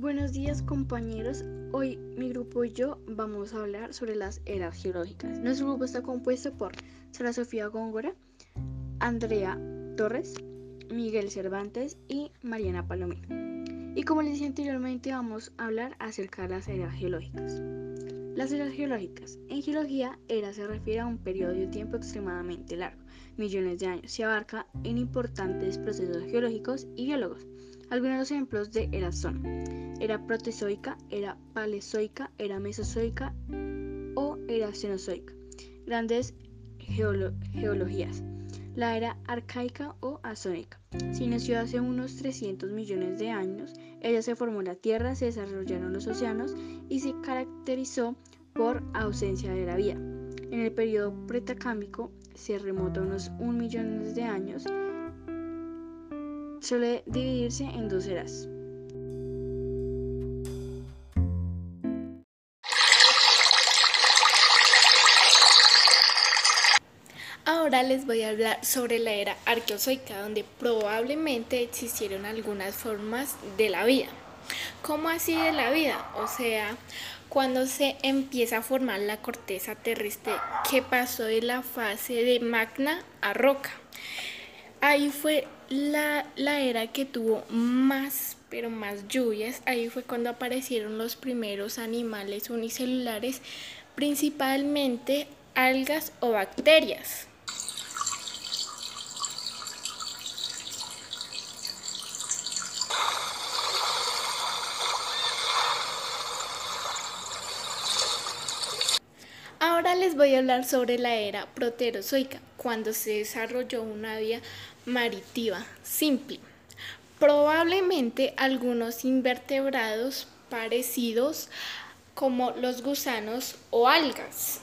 Buenos días compañeros, hoy mi grupo y yo vamos a hablar sobre las eras geológicas. Nuestro grupo está compuesto por Sara Sofía Góngora, Andrea Torres, Miguel Cervantes y Mariana Palomino. Y como les dije anteriormente vamos a hablar acerca de las eras geológicas. Las eras geológicas. En geología, era se refiere a un periodo de tiempo extremadamente largo, millones de años. Se abarca en importantes procesos geológicos y biólogos. Algunos ejemplos de eras son era protezoica, era paleozoica, era mesozoica o era cenozoica. Grandes geologías. La era arcaica o azónica. Se inició hace unos 300 millones de años. Ella se formó la Tierra, se desarrollaron los océanos y se caracterizó por ausencia de la vida. En el periodo pretacámbico se remota unos un millón de años. Suele dividirse en dos eras. Ahora les voy a hablar sobre la era arqueozoica, donde probablemente existieron algunas formas de la vida. ¿Cómo así de la vida? O sea, cuando se empieza a formar la corteza terrestre que pasó de la fase de magna a roca. Ahí fue la, la era que tuvo más, pero más lluvias. Ahí fue cuando aparecieron los primeros animales unicelulares, principalmente algas o bacterias. Ahora voy a hablar sobre la era proterozoica, cuando se desarrolló una vía marítima simple. Probablemente algunos invertebrados parecidos como los gusanos o algas.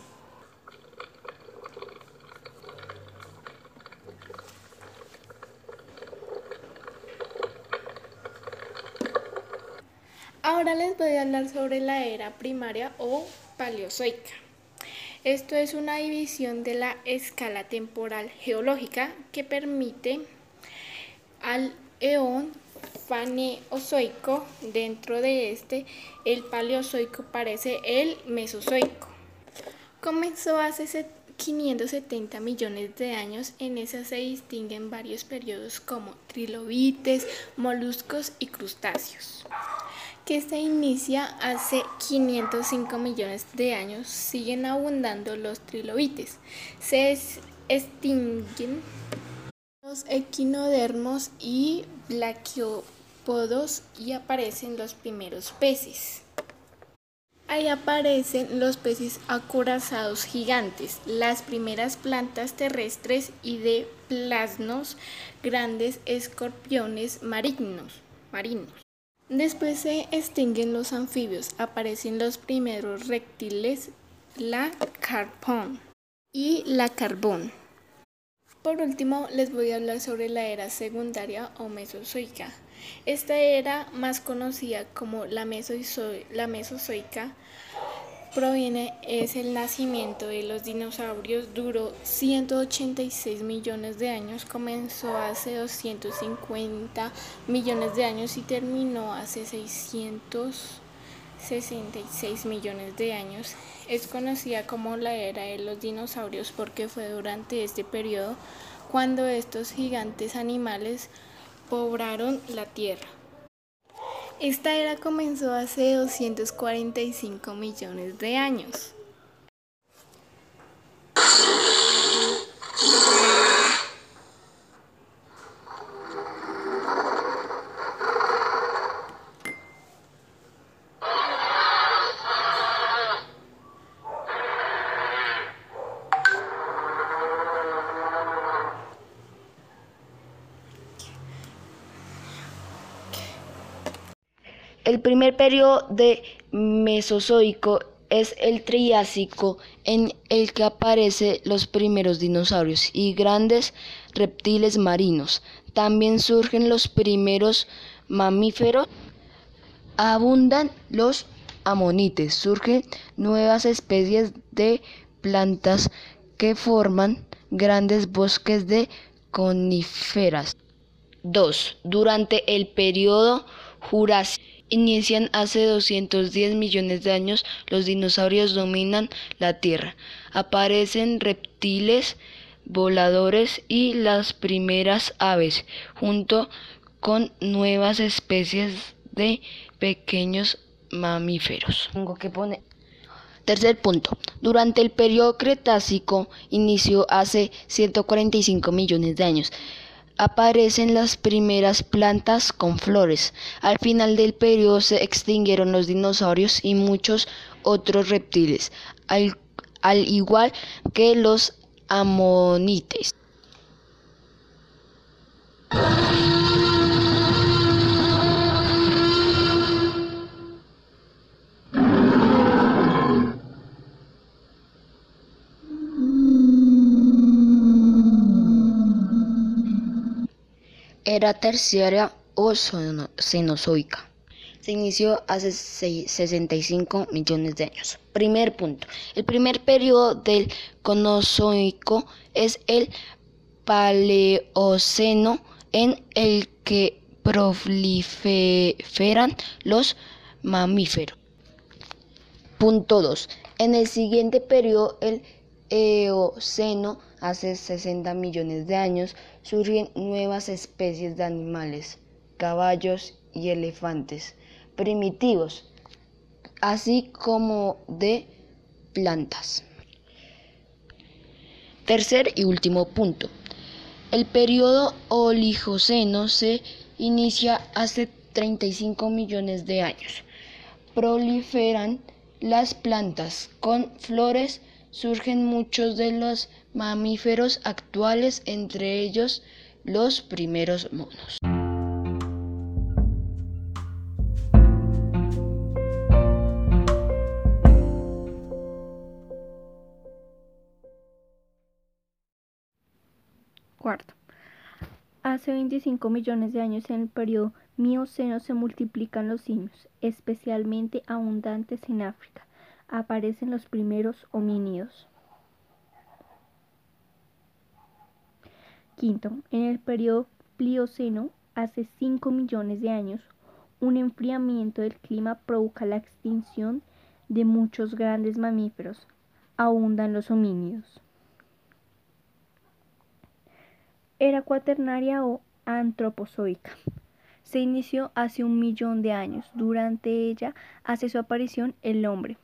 Ahora les voy a hablar sobre la era primaria o paleozoica. Esto es una división de la escala temporal geológica que permite al eón faneozoico. Dentro de este, el paleozoico parece el mesozoico. Comenzó hace 570 millones de años. En esa se distinguen varios periodos como trilobites, moluscos y crustáceos que se inicia hace 505 millones de años, siguen abundando los trilobites. Se extinguen los equinodermos y blaquiopodos y aparecen los primeros peces. Ahí aparecen los peces acorazados gigantes, las primeras plantas terrestres y de plasnos, grandes escorpiones marinos. marinos. Después se extinguen los anfibios, aparecen los primeros reptiles, la carpón y la carbón. Por último, les voy a hablar sobre la era secundaria o mesozoica. Esta era más conocida como la, mesozoica proviene es el nacimiento de los dinosaurios, duró 186 millones de años, comenzó hace 250 millones de años y terminó hace 666 millones de años. Es conocida como la era de los dinosaurios porque fue durante este periodo cuando estos gigantes animales poblaron la Tierra. Esta era comenzó hace 245 millones de años. El primer periodo de Mesozoico es el Triásico, en el que aparecen los primeros dinosaurios y grandes reptiles marinos. También surgen los primeros mamíferos. Abundan los amonites. Surgen nuevas especies de plantas que forman grandes bosques de coníferas. 2. Durante el periodo Jurásico inician hace 210 millones de años, los dinosaurios dominan la Tierra. Aparecen reptiles voladores y las primeras aves, junto con nuevas especies de pequeños mamíferos. Tengo que poner Tercer punto. Durante el periodo Cretácico, inició hace 145 millones de años, aparecen las primeras plantas con flores. Al final del periodo se extinguieron los dinosaurios y muchos otros reptiles, al, al igual que los amonites. Era terciaria o cenozoica. Se inició hace 65 millones de años. Primer punto. El primer periodo del Conozoico es el Paleoceno en el que proliferan los mamíferos. Punto 2. En el siguiente periodo, el Eoceno, hace 60 millones de años, surgen nuevas especies de animales, caballos y elefantes primitivos, así como de plantas. Tercer y último punto. El periodo Oligoceno se inicia hace 35 millones de años. Proliferan las plantas con flores surgen muchos de los mamíferos actuales, entre ellos los primeros monos. Cuarto. Hace 25 millones de años en el periodo Mioceno se multiplican los simios, especialmente abundantes en África aparecen los primeros homínidos. Quinto, en el periodo Plioceno, hace 5 millones de años, un enfriamiento del clima provoca la extinción de muchos grandes mamíferos. Abundan los homínidos. Era cuaternaria o antropozoica. Se inició hace un millón de años. Durante ella hace su aparición el hombre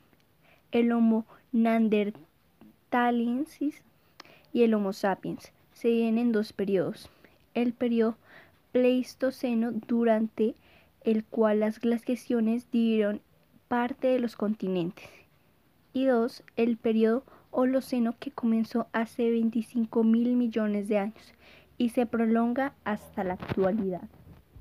el Homo neanderthalensis y el Homo sapiens. Se dividen en dos periodos. El periodo Pleistoceno, durante el cual las glaciaciones dividieron parte de los continentes. Y dos, el periodo Holoceno, que comenzó hace 25 mil millones de años y se prolonga hasta la actualidad.